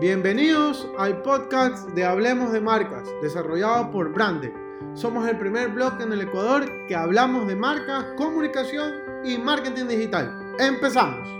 Bienvenidos al podcast de Hablemos de Marcas, desarrollado por Brande. Somos el primer blog en el Ecuador que hablamos de marcas, comunicación y marketing digital. Empezamos.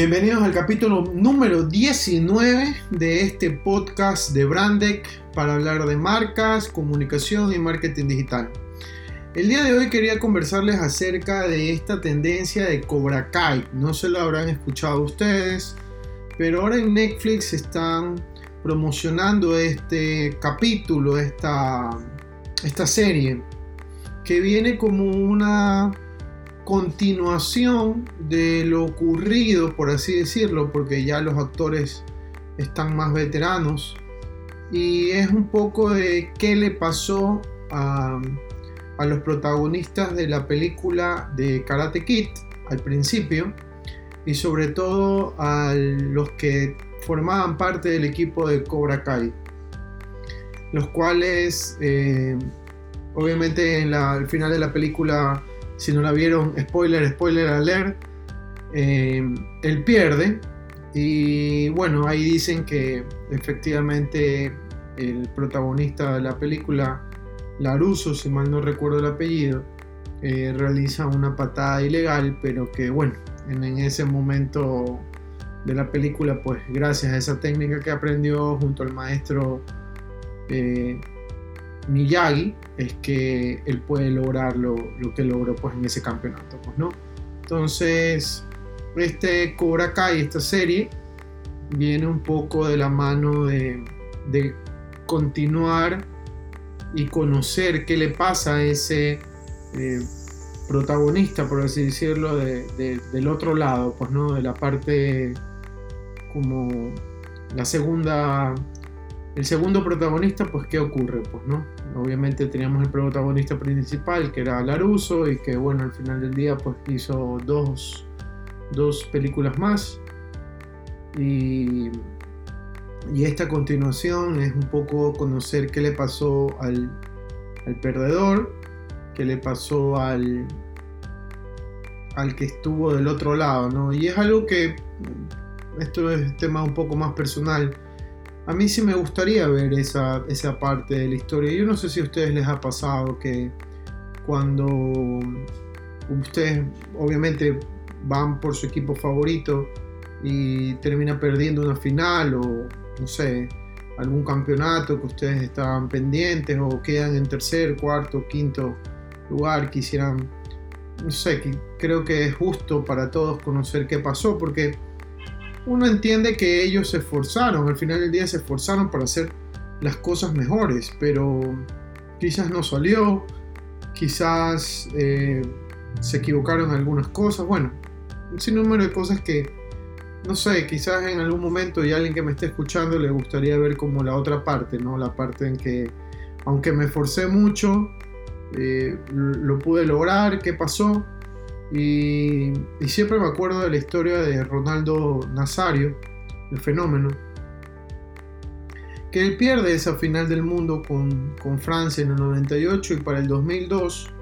Bienvenidos al capítulo número 19 de este podcast de Brandec para hablar de marcas, comunicación y marketing digital. El día de hoy quería conversarles acerca de esta tendencia de Cobra Kai. No se lo habrán escuchado ustedes, pero ahora en Netflix están promocionando este capítulo, esta, esta serie, que viene como una continuación de lo ocurrido, por así decirlo, porque ya los actores están más veteranos. Y es un poco de qué le pasó a, a los protagonistas de la película de Karate Kid al principio y sobre todo a los que formaban parte del equipo de Cobra Kai, los cuales eh, obviamente en la, al final de la película si no la vieron, spoiler, spoiler alert, eh, él pierde. Y bueno, ahí dicen que efectivamente el protagonista de la película, Laruso, si mal no recuerdo el apellido, eh, realiza una patada ilegal, pero que bueno, en, ese momento de la película, pues gracias a esa técnica que aprendió junto al maestro eh, Miyagi es que él puede lograr lo, que logró pues, en ese campeonato. Pues, ¿no? Entonces, este Cobra Kai, esta serie, viene un poco de la mano de, continuar y conocer qué le pasa a ese eh, protagonista, por así decirlo, del otro lado, pues, ¿no? De la parte como la segunda el segundo protagonista, pues, ¿qué ocurre? Pues, ¿no? Obviamente teníamos el protagonista principal, que era Laruso, y que, bueno, al final del día, pues, hizo dos, dos películas más. Y, y esta continuación es un poco conocer qué le pasó al, al perdedor, qué le pasó al, al que estuvo del otro lado, ¿no? Y es algo que, esto es tema un poco más personal, a mí sí me gustaría ver esa, esa parte de la historia. Yo no sé si a ustedes les ha pasado que cuando ustedes obviamente van por su equipo favorito y termina perdiendo una final o no sé, algún campeonato que ustedes estaban pendientes o quedan en tercer, cuarto, quinto lugar, quisieran, no sé, creo que es justo para todos conocer qué pasó porque uno entiende que ellos se esforzaron, al final del día se esforzaron para hacer las cosas mejores, pero quizás no salió, quizás eh, se equivocaron en algunas cosas, bueno, un sinnúmero de cosas que, no sé, quizás en algún momento y alguien que me esté escuchando le gustaría ver como la otra parte, ¿no? La parte en que, aunque me esforcé mucho, eh, lo pude lograr, ¿qué pasó? Y, siempre me acuerdo de la historia de Ronaldo Nazario, el fenómeno, que él pierde esa final del mundo con, Francia en el 98 y para el 2002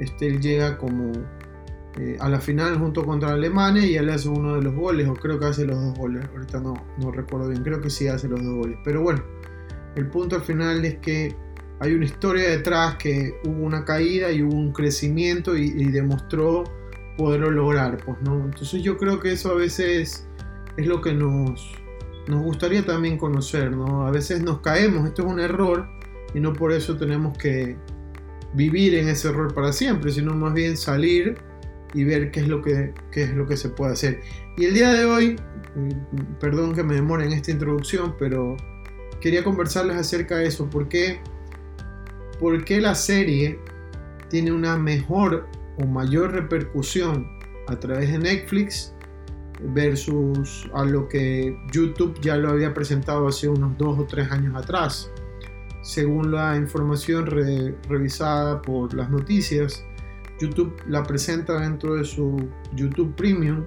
este, él llega como eh, a la final junto contra Alemania y él hace uno de los goles, o creo que hace los dos goles, ahorita no, no recuerdo bien, creo que sí hace los dos goles, pero bueno, el punto al final es que hay una historia detrás que hubo una caída y hubo un crecimiento y demostró poderlo lograr, pues, ¿no? Entonces yo creo que eso a veces es lo que nos, gustaría también conocer, ¿no? A veces nos caemos, esto es un error y no por eso tenemos que vivir en ese error para siempre, sino más bien salir y ver qué es lo que, es lo que se puede hacer. Y el día de hoy, perdón que me demore en esta introducción, pero quería conversarles acerca de eso, ¿por qué, por qué la serie tiene una mejor o mayor repercusión a través de Netflix versus a lo que YouTube ya lo había presentado hace unos dos o tres años atrás. Según la información revisada por las noticias, YouTube la presenta dentro de su YouTube Premium,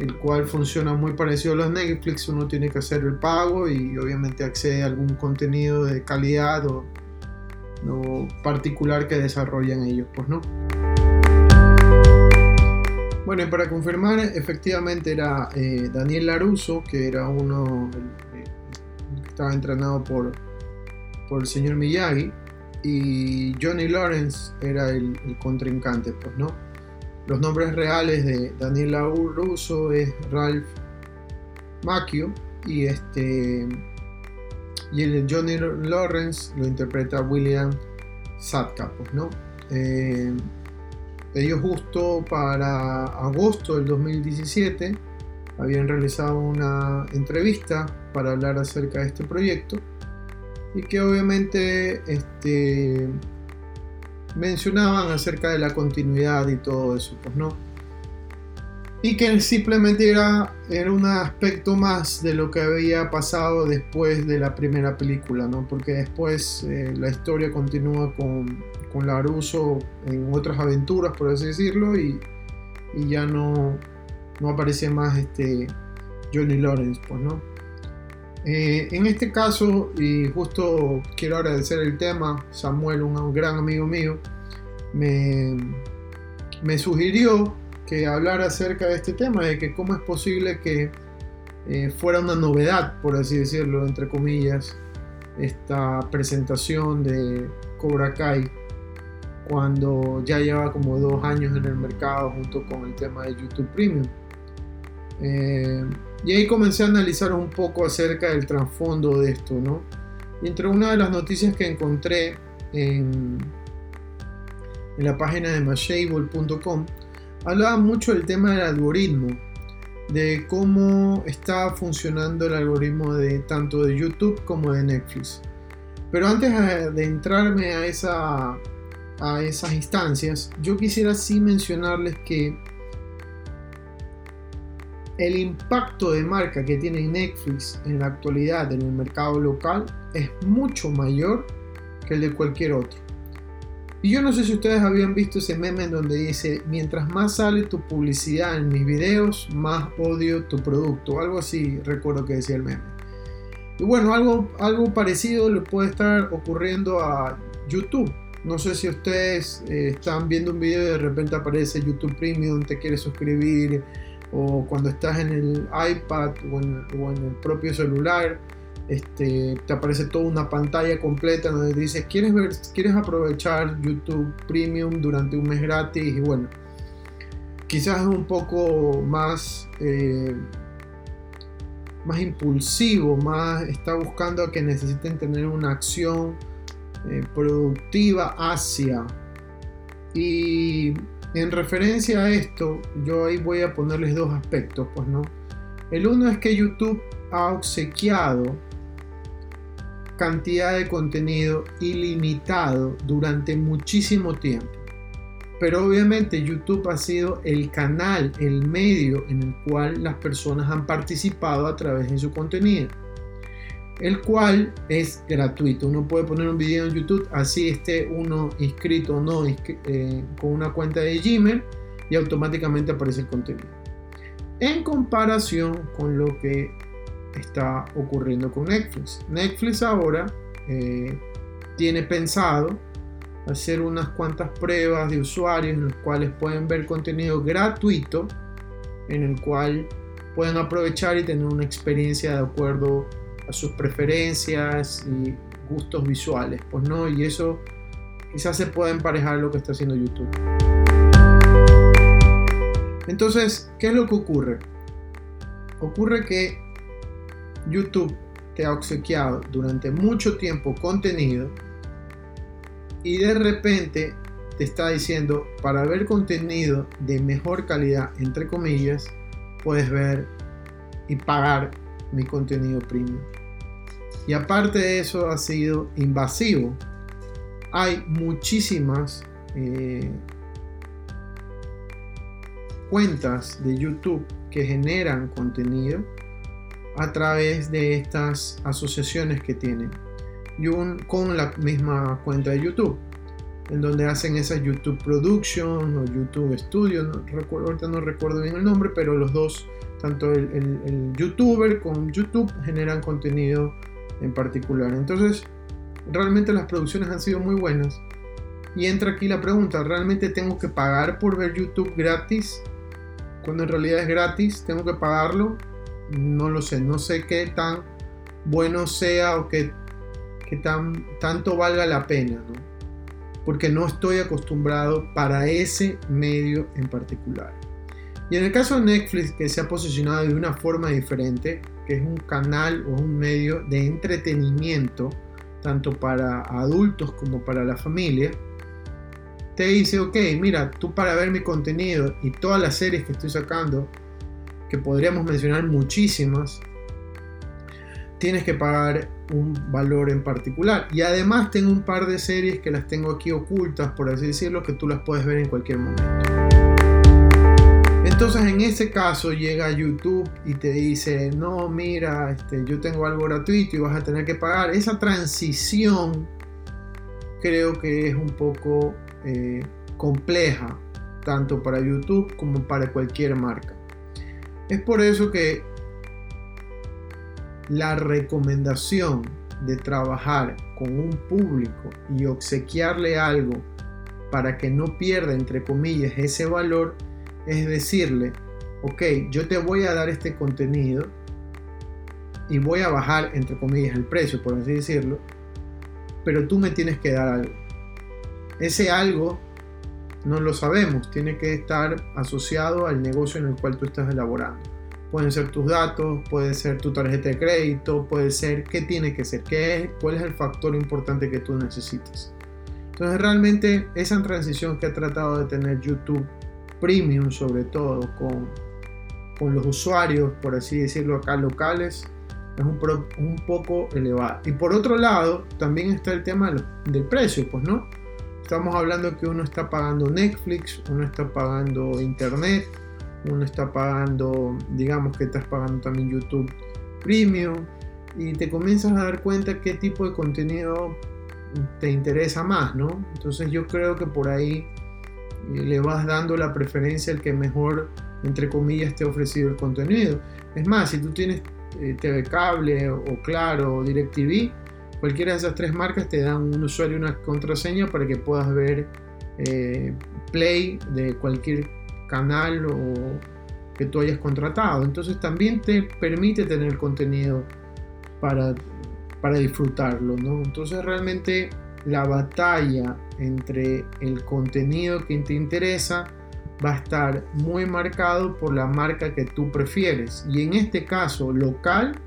el cual funciona muy parecido a los Netflix. Uno tiene que hacer el pago y obviamente accede a algún contenido de calidad o lo particular que desarrollan ellos, pues no. Bueno, y para confirmar, efectivamente era eh, Daniel Laruso, que era uno que estaba entrenado por, por el señor Miyagi, y Johnny Lawrence era el, contrincante, pues no. Los nombres reales de Daniel Laruso es Ralph Macchio y este y el Johnny Lawrence lo interpreta William Satka, pues, ¿no? Eh, ellos justo para agosto del 2017 habían realizado una entrevista para hablar acerca de este proyecto y que obviamente este, mencionaban acerca de la continuidad y todo eso, pues no y que simplemente era, era un aspecto más de lo que había pasado después de la primera película, ¿no? porque después eh, la historia continúa con, con Laruso en otras aventuras, por así decirlo, y, y ya no, no aparece más este Johnny Lawrence, pues, ¿no? Eh, en este caso, y justo quiero agradecer el tema, Samuel, un gran amigo mío, me, me sugirió que hablar acerca de este tema, de que cómo es posible que eh, fuera una novedad, por así decirlo, entre comillas, esta presentación de Cobra Kai cuando ya lleva como dos años en el mercado junto con el tema de YouTube Premium. Eh, y ahí comencé a analizar un poco acerca del trasfondo de esto, ¿no? Y entre una de las noticias que encontré en, en la página de mashable.com hablaba mucho del tema del algoritmo, de cómo está funcionando el algoritmo de tanto de YouTube como de Netflix. Pero antes de entrarme a, esa, a esas instancias, yo quisiera sí mencionarles que el impacto de marca que tiene Netflix en la actualidad en el mercado local es mucho mayor que el de cualquier otro. Y yo no sé si ustedes habían visto ese meme en donde dice, mientras más sale tu publicidad en mis videos, más odio tu producto. Algo así recuerdo que decía el meme. Y bueno, algo, algo parecido le puede estar ocurriendo a YouTube. No sé si ustedes eh, están viendo un video y de repente aparece YouTube Premium, te quieres suscribir, o cuando estás en el iPad o o en el propio celular este, te aparece toda una pantalla completa donde dice ¿quieres, ver, quieres aprovechar YouTube Premium durante un mes gratis y bueno, quizás es un poco más, eh, más impulsivo, más está buscando que necesiten tener una acción eh, productiva hacia. Y en referencia a esto, yo ahí voy a ponerles dos aspectos, pues no. El uno es que YouTube ha obsequiado cantidad de contenido ilimitado durante muchísimo tiempo. Pero obviamente YouTube ha sido el canal, el medio en el cual las personas han participado a través de su contenido. El cual es gratuito. Uno puede poner un video en YouTube, así esté uno inscrito o no eh, con una cuenta de Gmail y automáticamente aparece el contenido. En comparación con lo que está ocurriendo con Netflix. Netflix ahora eh, tiene pensado hacer unas cuantas pruebas de usuarios en los cuales pueden ver contenido gratuito, en el cual pueden aprovechar y tener una experiencia de acuerdo a sus preferencias y gustos visuales. Pues no, y eso quizás se pueda emparejar lo que está haciendo YouTube. Entonces, ¿qué es lo que ocurre? Ocurre que YouTube te ha obsequiado durante mucho tiempo contenido y de repente te está diciendo para ver contenido de mejor calidad, entre comillas, puedes ver y pagar mi contenido premium. Y aparte de eso ha sido invasivo. Hay muchísimas eh, cuentas de YouTube que generan contenido a través de estas asociaciones que tienen con la misma cuenta de YouTube en donde hacen esa YouTube Production o YouTube Studio, no recuerdo, ahorita no recuerdo bien el nombre, pero los dos, tanto el, youtuber con YouTube generan contenido en particular. Entonces, realmente las producciones han sido muy buenas. Y entra aquí la pregunta, ¿realmente tengo que pagar por ver YouTube gratis? Cuando en realidad es gratis, ¿tengo que pagarlo? No lo sé, no sé qué tan bueno sea o qué, tan, tanto valga la pena, ¿no? porque no estoy acostumbrado para ese medio en particular. Y en el caso de Netflix, que se ha posicionado de una forma diferente, que es un canal o un medio de entretenimiento, tanto para adultos como para la familia, te dice, ok, mira, tú para ver mi contenido y todas las series que estoy sacando, que podríamos mencionar muchísimas, tienes que pagar un valor en particular. Y además tengo un par de series que las tengo aquí ocultas, por así decirlo, que tú las puedes ver en cualquier momento. Entonces en ese caso llega YouTube y te dice, no, mira, este, yo tengo algo gratuito y vas a tener que pagar. Esa transición creo que es un poco eh, compleja, tanto para YouTube como para cualquier marca. Es por eso que la recomendación de trabajar con un público y obsequiarle algo para que no pierda, entre comillas, ese valor, es decirle, ok, yo te voy a dar este contenido y voy a bajar, entre comillas, el precio, por así decirlo, pero tú me tienes que dar algo. Ese algo no lo sabemos, tiene que estar asociado al negocio en el cual tú estás elaborando. Pueden ser tus datos, puede ser tu tarjeta de crédito, puede ser qué tiene que ser, qué es, cuál es el factor importante que tú necesitas. Entonces realmente esa transición que ha tratado de tener YouTube Premium sobre todo con, con los usuarios, por así decirlo acá locales, es un, un poco elevada. Y por otro lado, también está el tema del precio, pues no. Estamos hablando que uno está pagando Netflix, uno está pagando Internet, uno está pagando, digamos que estás pagando también YouTube Premium y te comienzas a dar cuenta qué tipo de contenido te interesa más, ¿no? Entonces yo creo que por ahí eh, le vas dando la preferencia al que mejor, entre comillas, te ha ofrecido el contenido. Es más, si tú tienes eh, TV Cable o Claro o DirecTV, cualquiera de esas tres marcas te dan un usuario y una contraseña para que puedas ver eh, play de cualquier canal o que tú hayas contratado. Entonces también te permite tener contenido para, para disfrutarlo. ¿no? Entonces realmente la batalla entre el contenido que te interesa va a estar muy marcado por la marca que tú prefieres. Y en este caso local,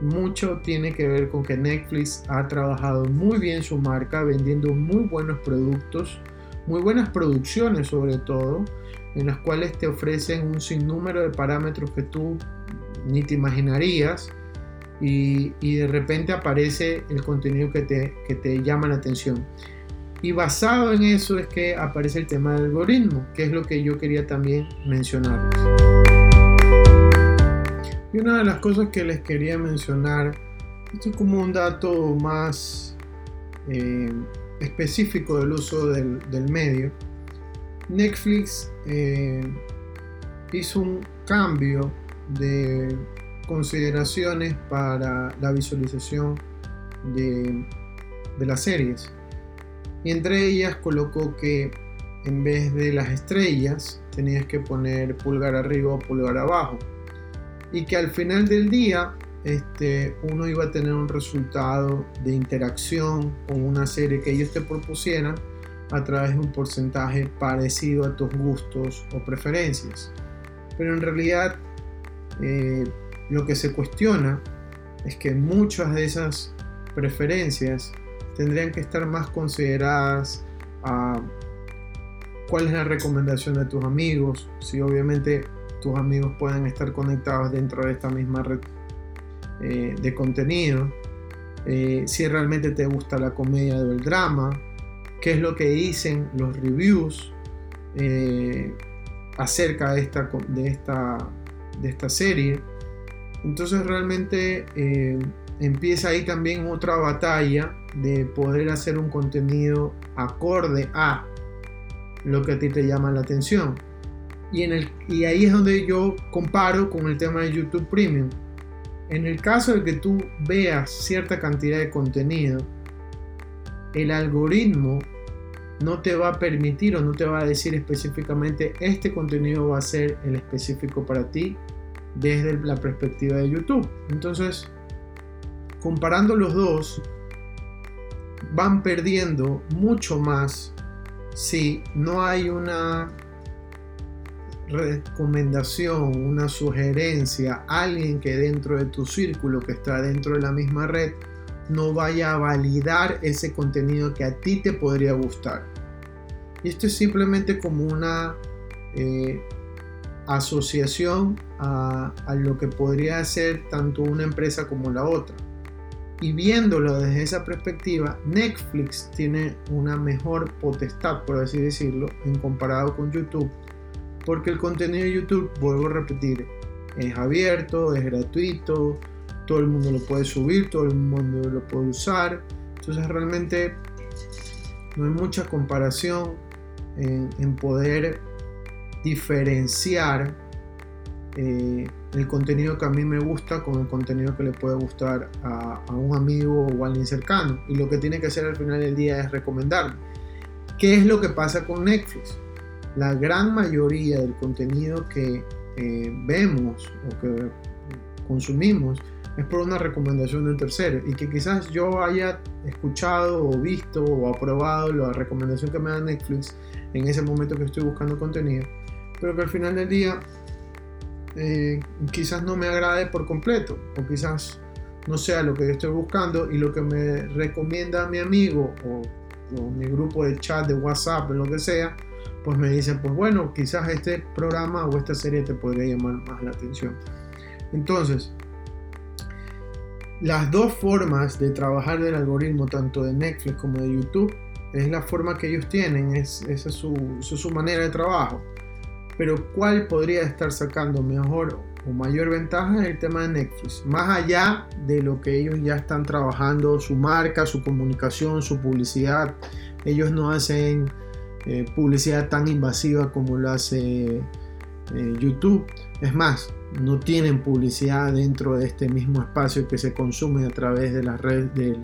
mucho tiene que ver con que Netflix ha trabajado muy bien su marca, vendiendo muy buenos productos, muy buenas producciones sobre todo, en las cuales te ofrecen un sinnúmero de parámetros que tú ni te imaginarías y, de repente aparece el contenido que te, que te llama la atención. Y basado en eso es que aparece el tema del algoritmo, que es lo que yo quería también mencionar. Y una de las cosas que les quería mencionar, esto es como un dato más eh, específico del uso del, medio, Netflix eh, hizo un cambio de consideraciones para la visualización de, las series. Y entre ellas colocó que en vez de las estrellas tenías que poner pulgar arriba o pulgar abajo. Y que al final del día este, uno iba a tener un resultado de interacción con una serie que ellos te propusieran a través de un porcentaje parecido a tus gustos o preferencias. Pero en realidad eh, lo que se cuestiona es que muchas de esas preferencias tendrían que estar más consideradas a cuál es la recomendación de tus amigos, si obviamente tus amigos pueden estar conectados dentro de esta misma red eh, de contenido, eh, si realmente te gusta la comedia o el drama, qué es lo que dicen los reviews eh, acerca de esta, de, esta, de esta serie. Entonces realmente empieza ahí también otra batalla de poder hacer un contenido acorde a lo que a ti te llama la atención. Y, en el, y ahí es donde yo comparo con el tema de YouTube Premium. En el caso de que tú veas cierta cantidad de contenido, el algoritmo no te va a permitir o no te va a decir específicamente este contenido va a ser el específico para ti desde la perspectiva de YouTube. Entonces, comparando los dos, van perdiendo mucho más si no hay una recomendación, una sugerencia, alguien que dentro de tu círculo, que está dentro de la misma red, no vaya a validar ese contenido que a ti te podría gustar. Y esto es simplemente como una eh, asociación a, a, lo que podría hacer tanto una empresa como la otra. Y viéndolo desde esa perspectiva, Netflix tiene una mejor potestad, por así decirlo, en comparado con YouTube. Porque el contenido de YouTube, vuelvo a repetir, es abierto, es gratuito, todo el mundo lo puede subir, todo el mundo lo puede usar. Entonces realmente no hay mucha comparación en, poder diferenciar eh, el contenido que a mí me gusta con el contenido que le puede gustar a, a, un amigo o alguien cercano. Y lo que tiene que hacer al final del día es recomendarme. ¿Qué es lo que pasa con Netflix? La gran mayoría del contenido que eh, vemos o que consumimos es por una recomendación de un tercero y que quizás yo haya escuchado o visto o aprobado la recomendación que me da Netflix en ese momento que estoy buscando contenido, pero que al final del día eh, quizás no me agrade por completo o quizás no sea lo que yo estoy buscando y lo que me recomienda mi amigo o, o mi grupo de chat de WhatsApp lo que sea, pues me dicen, pues bueno, quizás este programa o esta serie te podría llamar más la atención. Entonces, las dos formas de trabajar del algoritmo, tanto de Netflix como de YouTube, es la forma que ellos tienen, es, esa es su, su, manera de trabajo. Pero ¿cuál podría estar sacando mejor o mayor ventaja en el tema de Netflix? Más allá de lo que ellos ya están trabajando, su marca, su comunicación, su publicidad. Ellos no hacen eh, publicidad tan invasiva como lo hace eh, YouTube. Es más, no tienen publicidad dentro de este mismo espacio que se consume a través de la red de,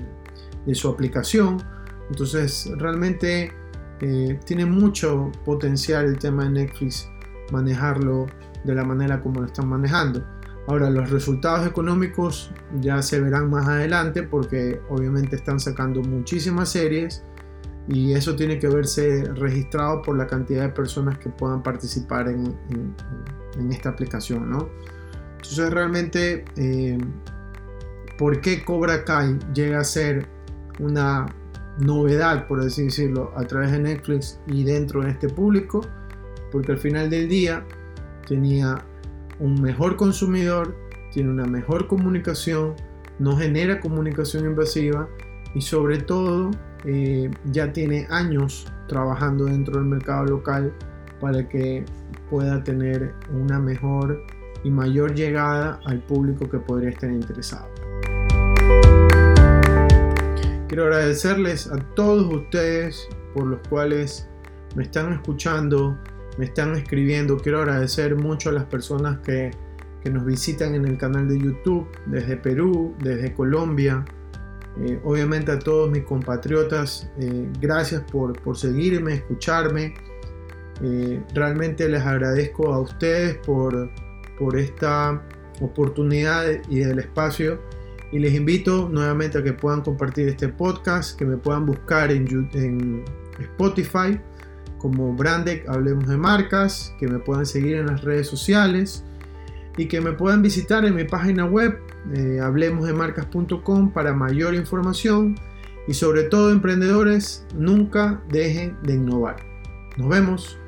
su aplicación. Entonces realmente eh, tiene mucho potencial el tema de Netflix manejarlo de la manera como lo están manejando. Ahora los resultados económicos ya se verán más adelante porque obviamente están sacando muchísimas series y eso tiene que verse registrado por la cantidad de personas que puedan participar en, esta aplicación, ¿no? Entonces realmente, eh, ¿por qué Cobra Kai llega a ser una novedad, por así decirlo, a través de Netflix y dentro de este público? Porque al final del día tenía un mejor consumidor, tiene una mejor comunicación, no genera comunicación invasiva y sobre todo eh, ya tiene años trabajando dentro del mercado local para que pueda tener una mejor y mayor llegada al público que podría estar interesado. Quiero agradecerles a todos ustedes por los cuales me están escuchando, me están escribiendo. Quiero agradecer mucho a las personas que, que nos visitan en el canal de YouTube desde Perú, desde Colombia, eh, obviamente a todos mis compatriotas, eh, gracias por, por, seguirme, escucharme. Eh, realmente les agradezco a ustedes por, por esta oportunidad y del espacio. Y les invito nuevamente a que puedan compartir este podcast, que me puedan buscar en, en Spotify como Brandec Hablemos de Marcas, que me puedan seguir en las redes sociales y que me puedan visitar en mi página web eh, hablemosdemarcas.com para mayor información y sobre todo emprendedores, nunca dejen de innovar. Nos vemos.